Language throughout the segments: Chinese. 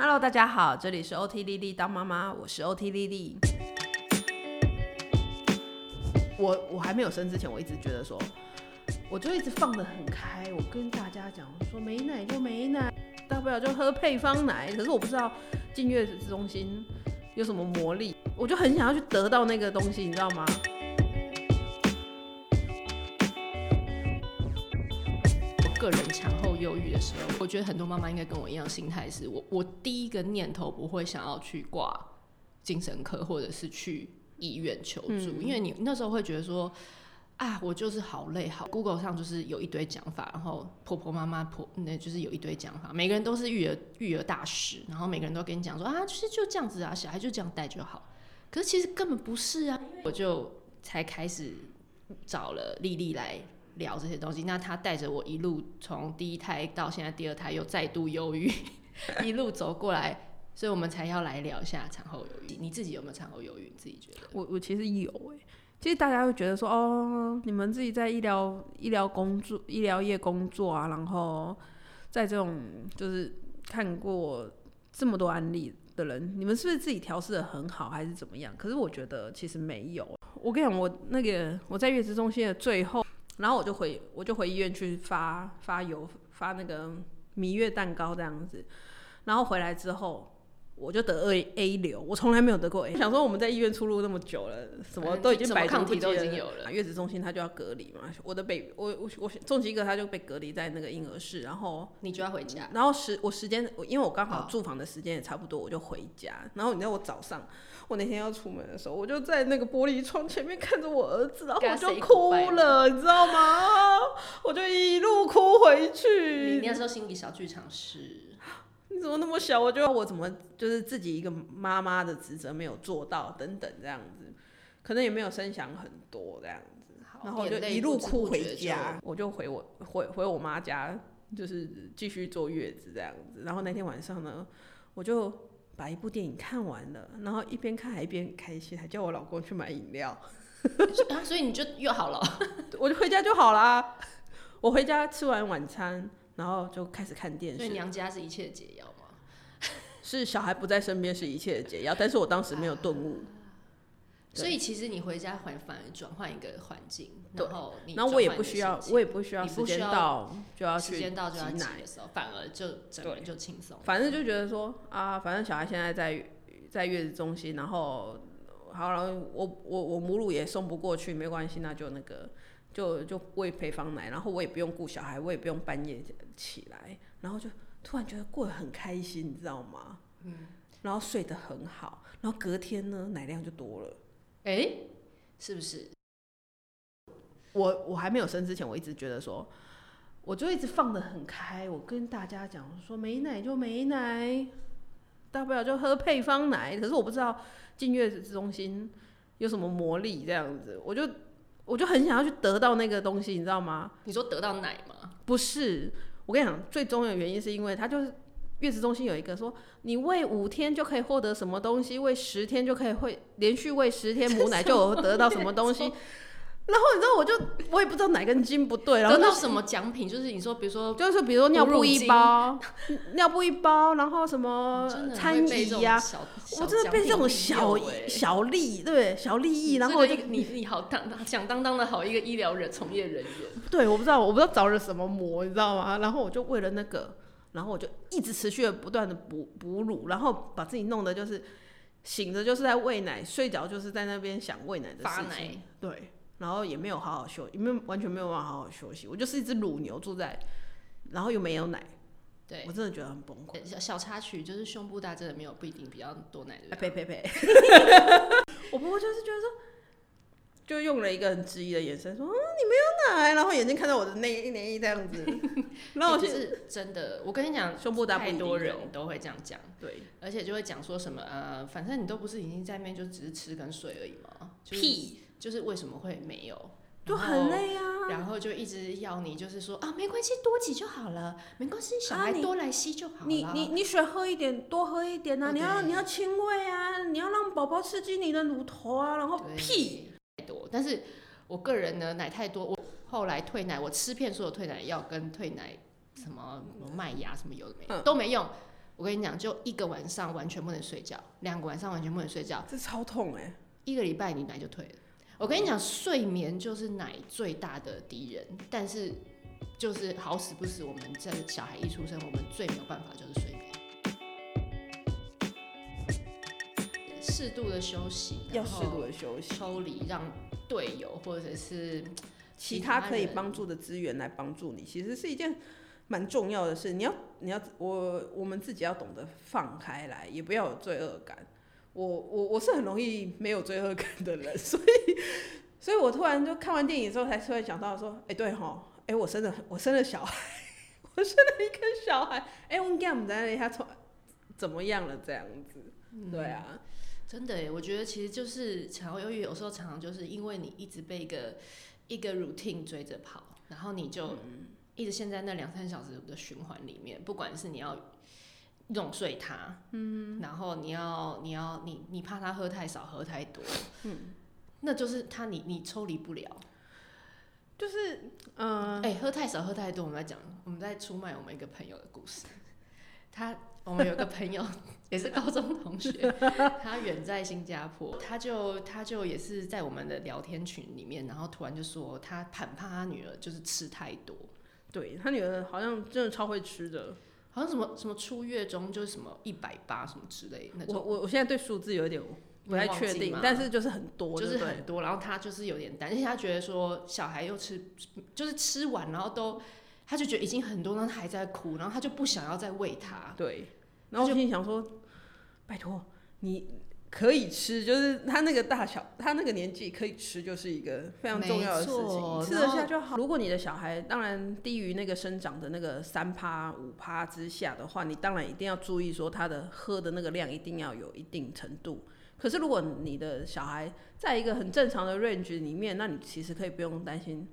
Hello，大家好，这里是 OT 莉莉当妈妈，我是 OT 莉莉。我我还没有生之前，我一直觉得说，我就一直放得很开，我跟大家讲说，没奶就没奶，大不了就喝配方奶。可是我不知道进月子中心有什么魔力，我就很想要去得到那个东西，你知道吗？个人产后忧郁的时候，我觉得很多妈妈应该跟我一样心态是，我我第一个念头不会想要去挂精神科或者是去医院求助，嗯、因为你那时候会觉得说，啊，我就是好累好，Google 上就是有一堆讲法，然后婆婆妈妈婆那就是有一堆讲法，每个人都是育儿育儿大师，然后每个人都跟你讲说啊，其实就这样子啊，小孩就这样带就好，可是其实根本不是啊，我就才开始找了丽丽来。聊这些东西，那他带着我一路从第一胎到现在第二胎又再度忧郁，一路走过来，所以我们才要来聊一下产后忧郁。你自己有没有产后忧郁？你自己觉得？我我其实有诶、其实大家会觉得说，哦，你们自己在医疗医疗工作、医疗业工作啊，然后在这种就是看过这么多案例的人，你们是不是自己调试的很好，还是怎么样？可是我觉得其实没有。我跟你讲，我那个我在月子中心的最后。然后我就回，我就回医院去发发油，发那个蜜月蛋糕这样子。然后回来之后，我就得 A A 流，我从来没有得过 A。想说我们在医院出入那么久了，什么都已经百抗体都已经有了。月子中心他就要隔离嘛，我的 baby，我我我重疾一个他就被隔离在那个婴儿室，然后你就要回家。然后时我时间，因为我刚好住房的时间也差不多，我就回家。然后你知道我早上。我那天要出门的时候，我就在那个玻璃窗前面看着我儿子，然后我就哭了，你知道吗？我就一路哭回去。你那时候心理小剧场是，你怎么那么小？我就我怎么就是自己一个妈妈的职责没有做到，等等这样子，可能也没有声响很多这样子，然后我就一路哭回家，我就回我回回我妈家，就是继续坐月子这样子。然后那天晚上呢，我就。把一部电影看完了，然后一边看还一边开心，还叫我老公去买饮料，啊，所以你就又好了，我就回家就好啦。我回家吃完晚餐，然后就开始看电视。所以娘家是一切的解药吗？是小孩不在身边是一切的解药，但是我当时没有顿悟。所以其实你回家反反而转换一个环境，然后你然后我也不需要，我也不需要时间到就要时间到就要挤奶的时候，反而就整个人就轻松。反正就觉得说啊，反正小孩现在在在月子中心，然后好了，我我我母乳也送不过去，没关系，那就那个就就喂配方奶，然后我也不用顾小孩，我也不用半夜起来，然后就突然觉得过得很开心，你知道吗？嗯，然后睡得很好，然后隔天呢奶量就多了。哎、欸，是不是？我我还没有生之前，我一直觉得说，我就一直放得很开。我跟大家讲说，没奶就没奶，大不了就喝配方奶。可是我不知道进月子中心有什么魔力这样子，我就我就很想要去得到那个东西，你知道吗？你说得到奶吗？不是，我跟你讲，最重要的原因是因为他就是。月子中心有一个说，你喂五天就可以获得什么东西，喂十天就可以会连续喂十天母奶就有得到什么东西。然后你知道，我就我也不知道哪根筋不对，然后得到什么奖品，就是你说，比如说，就是比如说尿布一包，尿布一包，然后什么餐椅呀，我真的被这种小小利，对小利益，然后就你你好当响当当的好一个医疗人从业人员，对，我不知道我不知道着了什么魔，你知道吗？然后我就为了那个。然后我就一直持续的不断的哺哺乳，然后把自己弄的就是醒着就是在喂奶，睡着就是在那边想喂奶的事情。对，然后也没有好好休，也没有完全没有办法好好休息。我就是一只乳牛住在，然后又没有奶。对，我真的觉得很崩溃。小小插曲就是胸部大真的没有不一定比较多奶的。呸呸呸！我婆婆就是觉得说。就用了一个很质疑的眼神说：“嗯，你没有奶。”然后眼睛看到我的内衣内衣这样子，然后我是真的。我跟你讲，胸部大，太多人都会这样讲。对，而且就会讲说什么呃，反正你都不是已经在那边就只是吃跟睡而已嘛？就是、屁，就是为什么会没有？就很累啊。然后就一直要你，就是说啊，没关系，多挤就好了，没关系，小孩多来吸就好了。你你你水喝一点，多喝一点啊！你要你要亲喂啊！你要让宝宝刺激你的乳头啊！然后屁。多，但是我个人呢，奶太多，我后来退奶，我吃遍所有退奶药跟退奶什么麦芽什么有的没有都没用，我跟你讲，就一个晚上完全不能睡觉，两个晚上完全不能睡觉，这超痛哎、欸！一个礼拜你奶就退了。我跟你讲，睡眠就是奶最大的敌人，但是就是好死不死，我们在小孩一出生，我们最没有办法就是睡眠。适度的休息，要适度的休息，抽离，让队友或者是其他可以帮助的资源来帮助你，其实是一件蛮重要的事。你要，你要，我我们自己要懂得放开来，也不要有罪恶感。我我我是很容易没有罪恶感的人，所以所以我突然就看完电影之后，才突然想到说，哎、欸，对哈，哎、欸，我生了我生了小孩，我生了一个小孩，哎、欸，我们家我们在那里他从怎么样了这样子，嗯、对啊。真的耶，我觉得其实就是产后忧郁，有时候常常就是因为你一直被一个一个 routine 追着跑，然后你就一直陷在那两三小时的循环里面，不管是你要弄睡他，嗯，然后你要你要你你怕他喝太少喝太多，嗯，那就是他你你抽离不了，就是嗯，哎、欸，喝太少喝太多，我们在讲我们在出卖我们一个朋友的故事，他。我们有个朋友 也是高中同学，他远在新加坡，他就他就也是在我们的聊天群里面，然后突然就说他很怕他女儿就是吃太多，对他女儿好像真的超会吃的，好像什么什么初月中就是什么一百八什么之类的那种。我我我现在对数字有点不太确定，但是就是很多，就是很多。然后他就是有点担心，他觉得说小孩又吃，就是吃完然后都，他就觉得已经很多，然后他还在哭，然后他就不想要再喂他。对。然后我心里想说，拜托，你可以吃，就是他那个大小，他那个年纪可以吃，就是一个非常重要的事情，吃得下就好。如果你的小孩当然低于那个生长的那个三趴五趴之下的话，你当然一定要注意说他的喝的那个量一定要有一定程度。可是如果你的小孩在一个很正常的 range 里面，那你其实可以不用担心，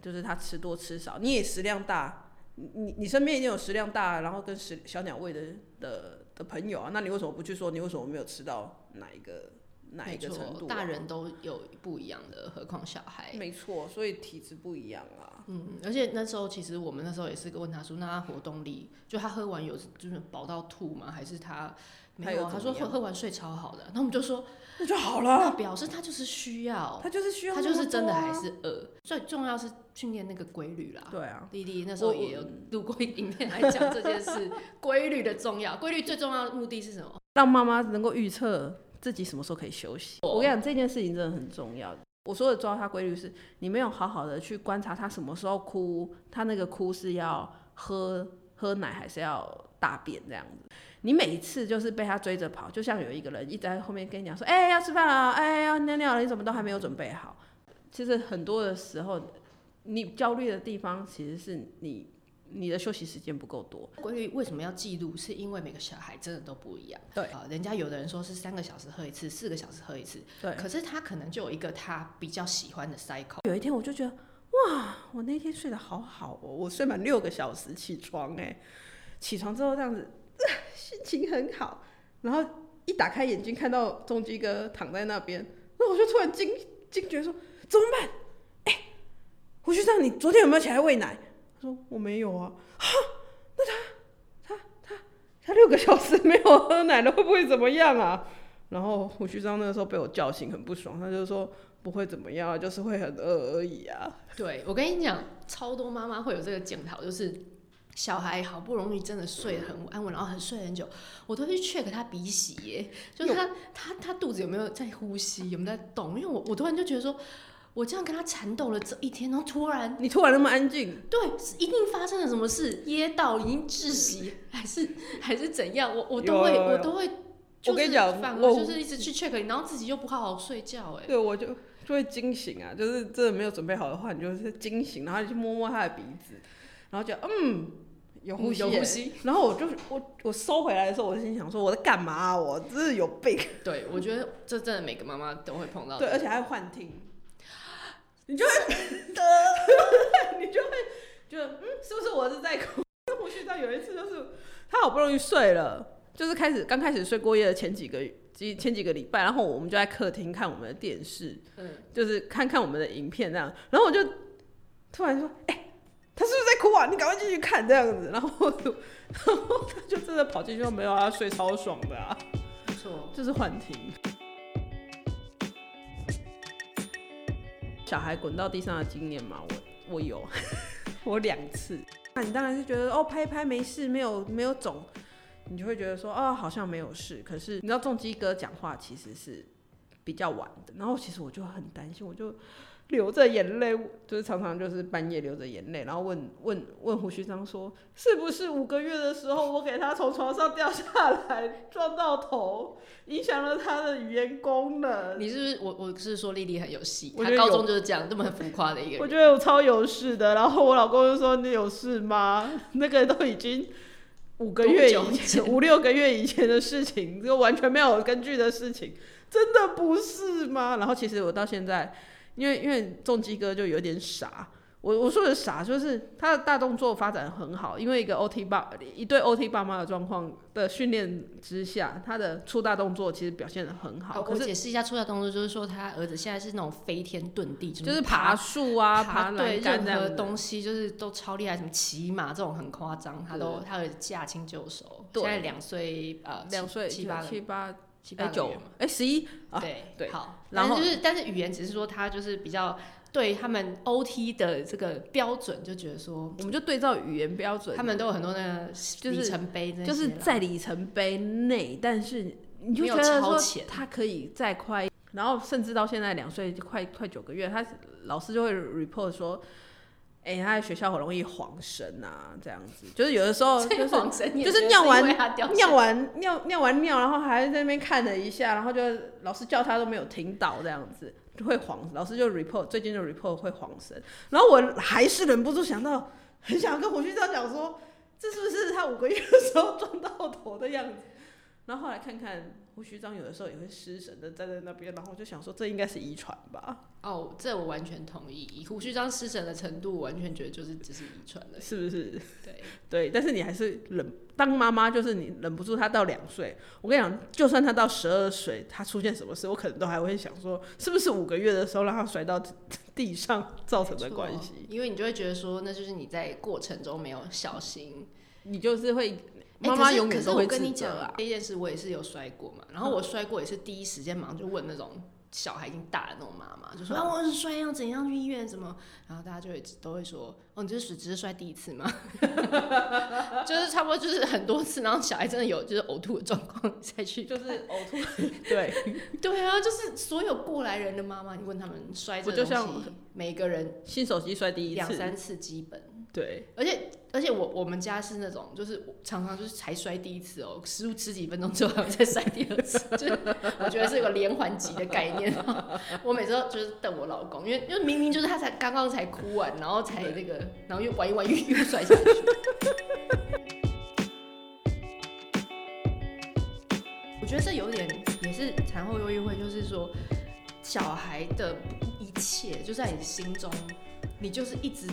就是他吃多吃少，你也食量大。你你身边一定有食量大，然后跟食小鸟胃的的的朋友啊，那你为什么不去说你为什么没有吃到哪一个哪一个程度啊？大人都有不一样的，何况小孩？没错，所以体质不一样啊。嗯，而且那时候其实我们那时候也是问他说，那他活动力就他喝完有就是饱到吐吗？还是他？没有，他说喝喝完睡超好的，那我们就说 那就好了。那表示他就是需要，他就是需要，他就是真的还是饿。最重要是训练那个规律啦。对啊，弟弟那时候也有录过影片来讲这件事，规律的重要。规律最重要的目的是什么？让妈妈能够预测自己什么时候可以休息。我跟你讲，这件事情真的很重要。我说的抓他规律是，你没有好好的去观察他什么时候哭，他那个哭是要喝喝奶还是要大便这样子。你每一次就是被他追着跑，就像有一个人一直在后面跟你讲说：“哎、欸，要吃饭了，哎、欸，要尿尿了，你怎么都还没有准备好？”其实很多的时候，你焦虑的地方其实是你你的休息时间不够多。规律为什么要记录？是因为每个小孩真的都不一样。对啊，人家有的人说是三个小时喝一次，四个小时喝一次。对。可是他可能就有一个他比较喜欢的 cycle。有一天我就觉得，哇，我那天睡得好好哦，我睡满六个小时起床，哎，起床之后这样子。心情很好，然后一打开眼睛看到中基哥躺在那边，那我就突然惊惊觉说怎么办？胡须张，你昨天有没有起来喂奶？他说我没有啊。哈，那他他他他六个小时没有喝奶了，会不会怎么样啊？然后胡须张那个时候被我叫醒，很不爽，他就说不会怎么样，就是会很饿而已啊。对，我跟你讲，超多妈妈会有这个检讨，就是。小孩好不容易真的睡得很安稳，然后很睡很久，我都去 check 他鼻息耶，就是他他他肚子有没有在呼吸，有没有在动？因为我我突然就觉得说，我这样跟他缠斗了这一天，然后突然你突然那么安静，对，是一定发生了什么事，噎到已经窒息，还是还是怎样？我我都会我都会，我跟你讲，我就是一直去 check，然后自己又不好好睡觉，哎，对，我就就会惊醒啊，就是真的没有准备好的话，你就是惊醒，然后就去摸摸他的鼻子，然后就嗯。有呼吸，有呼吸，然后我就我我收回来的时候，我就心想说我在干嘛啊？我真是有病。对，我觉得这真的每个妈妈都会碰到。对，而且还会幻听，你就会，你就会觉得嗯，是不是我是在哭？胡须章有一次就是他好不容易睡了，就是开始刚开始睡过夜的前几个几前几个礼拜，然后我们就在客厅看我们的电视，嗯，就是看看我们的影片这样，然后我就突然说，哎、欸，他是不是在哭？啊，你赶快进去看这样子。然后，然后他就真的跑进去说，没有，他睡超爽的啊，没错，就是幻听。小孩滚到地上的经验嘛，我我有，我两次。那你当然是觉得哦，拍一拍没事，没有没有肿，你就会觉得说哦，好像没有事。可是你知道重机哥讲话其实是比较晚的，然后其实我就很担心，我就。流着眼泪，就是常常就是半夜流着眼泪，然后问问问胡须章说，是不是五个月的时候我给他从床上掉下来撞到头，影响了他的语言功能？你是不是我我是说丽丽很有戏，她高中就是这样这么浮夸的一个人。我觉得我超有事的，然后我老公就说，你有事吗？那个都已经五个月以前，五六个月以前的事情，就完全没有根据的事情，真的不是吗？然后其实我到现在。因为因为重机哥就有点傻，我我说的傻就是他的大动作发展很好，因为一个 OT 爸一对 OT 爸妈的状况的训练之下，他的出大动作其实表现的很好。我解释一下出大动作，就是说他儿子现在是那种飞天遁地，就是爬树啊、爬栏杆任何东西，就是都超厉害，什么骑马这种很夸张，他都他儿子驾轻就熟。现在两岁呃两岁七八七八。七八九，哎，十一，对对，好，然后就是，但是语言只是说他就是比较对他们 OT 的这个标准，就觉得说，我们就对照语言标准，他们都有很多那个里程碑，就是在里程碑内，但是你就觉得说他可以再快，然后甚至到现在两岁快快九个月，他老师就会 report 说。哎、欸，他在学校很容易晃神啊，这样子，就是有的时候 就是就是尿完尿完尿尿完尿，然后还在那边看了一下，然后就老师叫他都没有听到，这样子就会晃，老师就 report 最近就 report 会晃神，然后我还是忍不住想到，很想跟胡旭章讲说，这是不是他五个月的时候 撞到头的样子？然后后来看看胡须章有的时候也会失神的站在那边，然后我就想说，这应该是遗传吧。哦，这我完全同意。以胡须章失神的程度，我完全觉得就是只是遗传的，是不是？对对，但是你还是忍当妈妈，就是你忍不住他到两岁。我跟你讲，就算他到十二岁，他出现什么事，我可能都还会想说，是不是五个月的时候让他摔到地上造成的关系？因为你就会觉得说，那就是你在过程中没有小心，你就是会妈妈永远都会自责啊。欸、可是可是我跟你讲啊，这件事我也是有摔过嘛，然后我摔过也是第一时间马上就问那种。小孩已经大的那种妈妈就说：“啊，我是摔要怎样去医院？什么？”然后大家就会都会说：“哦，你这是只是摔第一次吗？” 就是差不多就是很多次，然后小孩真的有就是呕吐的状况再去，就是呕吐。对 对啊，就是所有过来人的妈妈，你问他们摔这东西，每个人新手机摔第一次、两三次基本。对，而且而且我我们家是那种，就是常常就是才摔第一次哦，十十几分钟之后还再摔第二次，就是我觉得是一个连环级的概念。我每次都就是瞪我老公，因为因为明明就是他才刚刚才哭完，然后才那个，然后又玩一玩又又摔下去。我觉得这有点也是产后忧郁会，就是说小孩的一切就在你心中，你就是一直。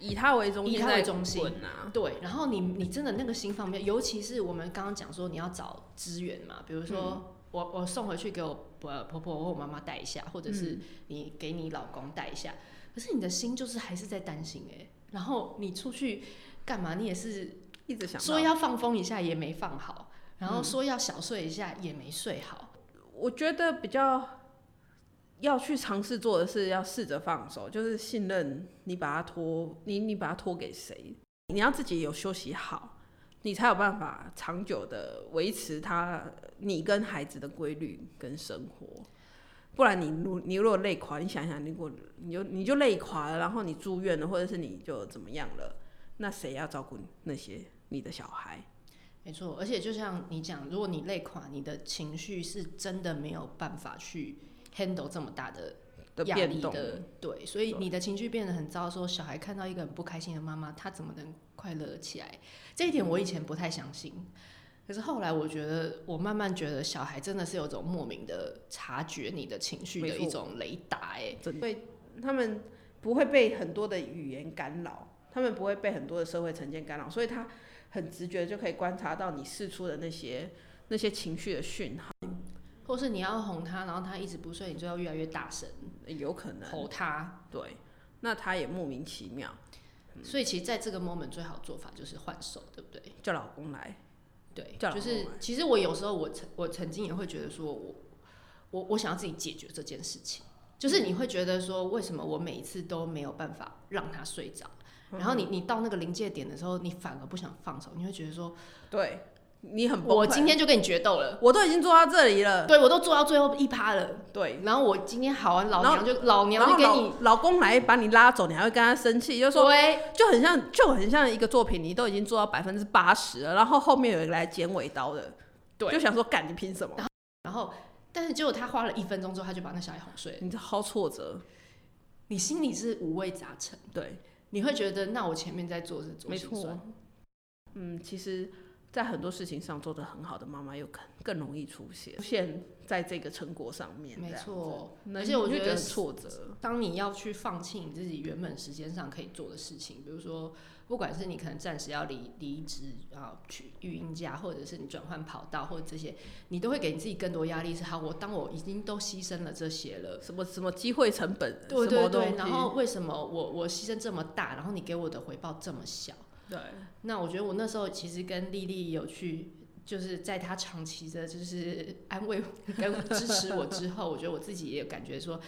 以他为中心，以他为中心啊，对。然后你你真的那个心方面，尤其是我们刚刚讲说你要找资源嘛，比如说我我送回去给我婆婆或我妈妈带一下，或者是你给你老公带一下。可是你的心就是还是在担心哎、欸。然后你出去干嘛？你也是一直想说要放风一下也没放好，然后说要小睡一下也没睡好。我觉得比较。要去尝试做的是要试着放手，就是信任你把它托你，你把它托给谁？你要自己有休息好，你才有办法长久的维持他你跟孩子的规律跟生活。不然你如你如果累垮，你想想，如果你就你就累垮了，然后你住院了，或者是你就怎么样了，那谁要照顾那些你的小孩？没错，而且就像你讲，如果你累垮，你的情绪是真的没有办法去。Handle 这么大的压力的，的对，所以你的情绪变得很糟，说小孩看到一个很不开心的妈妈，他怎么能快乐起来？这一点我以前不太相信，可是后来我觉得，我慢慢觉得小孩真的是有种莫名的察觉你的情绪的一种雷达，哎，对，他们不会被很多的语言干扰，他们不会被很多的社会成见干扰，所以他很直觉就可以观察到你释出的那些那些情绪的讯号。或是你要哄他，然后他一直不睡，你就要越来越大声，有可能吼他。对，那他也莫名其妙。所以其实在这个 moment 最好做法就是换手，对不对？叫老公来。对，就是其实我有时候我曾我曾经也会觉得说我我我想要自己解决这件事情，就是你会觉得说为什么我每一次都没有办法让他睡着，然后你你到那个临界点的时候，你反而不想放手，你会觉得说对。你很，我今天就跟你决斗了，我都已经做到这里了，对，我都做到最后一趴了，对，然后我今天好完，老娘就老娘就给你老公来把你拉走，你还会跟他生气，就说对，就很像就很像一个作品，你都已经做到百分之八十了，然后后面有一个来剪尾刀的，对，就想说干你凭什么？然后，然后但是结果他花了一分钟之后，他就把那小孩哄睡。了，你这好挫折，你心里是五味杂陈，对，你会觉得那我前面在做是做心酸，嗯，其实。在很多事情上做得很好的妈妈，又更更容易出现出现在这个成果上面。没错，而且我觉得挫折，当你要去放弃你自己原本时间上可以做的事情，比如说，不管是你可能暂时要离离职，然后去育婴假，或者是你转换跑道，或者这些，你都会给你自己更多压力。是好，我当我已经都牺牲了这些了，什么什么机会成本，对对对，然后为什么我我牺牲这么大，然后你给我的回报这么小？对，那我觉得我那时候其实跟丽丽有去，就是在她长期的，就是安慰跟支持我之后，我觉得我自己也有感觉说，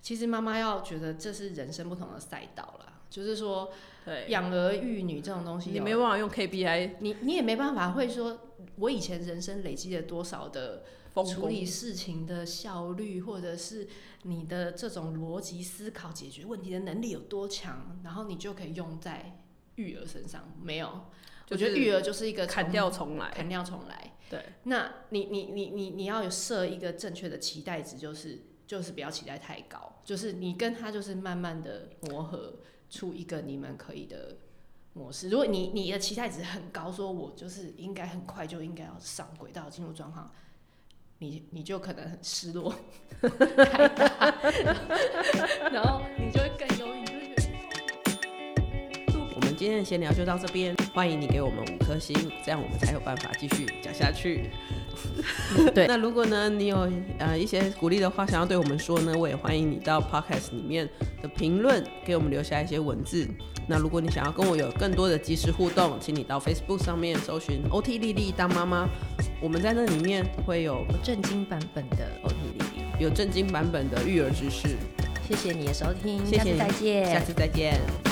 其实妈妈要觉得这是人生不同的赛道啦，就是说，对，养儿育女这种东西，你没办法用 KPI，你你也没办法会说，我以前人生累积了多少的处理事情的效率，或者是你的这种逻辑思考、解决问题的能力有多强，然后你就可以用在。育儿身上没有，我觉得育儿就是一个砍掉重来，砍掉重来。对，那你你你你你要有设一个正确的期待值，就是就是不要期待太高，就是你跟他就是慢慢的磨合出一个你们可以的模式。如果你你的期待值很高，说我就是应该很快就应该要上轨道进入状况，你你就可能很失落，然后你今天的闲聊就到这边，欢迎你给我们五颗星，这样我们才有办法继续讲下去。对，那如果呢，你有呃一些鼓励的话想要对我们说呢，我也欢迎你到 Podcast 里面的评论给我们留下一些文字。那如果你想要跟我有更多的即时互动，请你到 Facebook 上面搜寻 OT 丽丽当妈妈，我们在那里面会有正经版本的 OT 丽丽，有正经版本的育儿知识。谢谢你的收听，谢谢，下次再见，下次再见。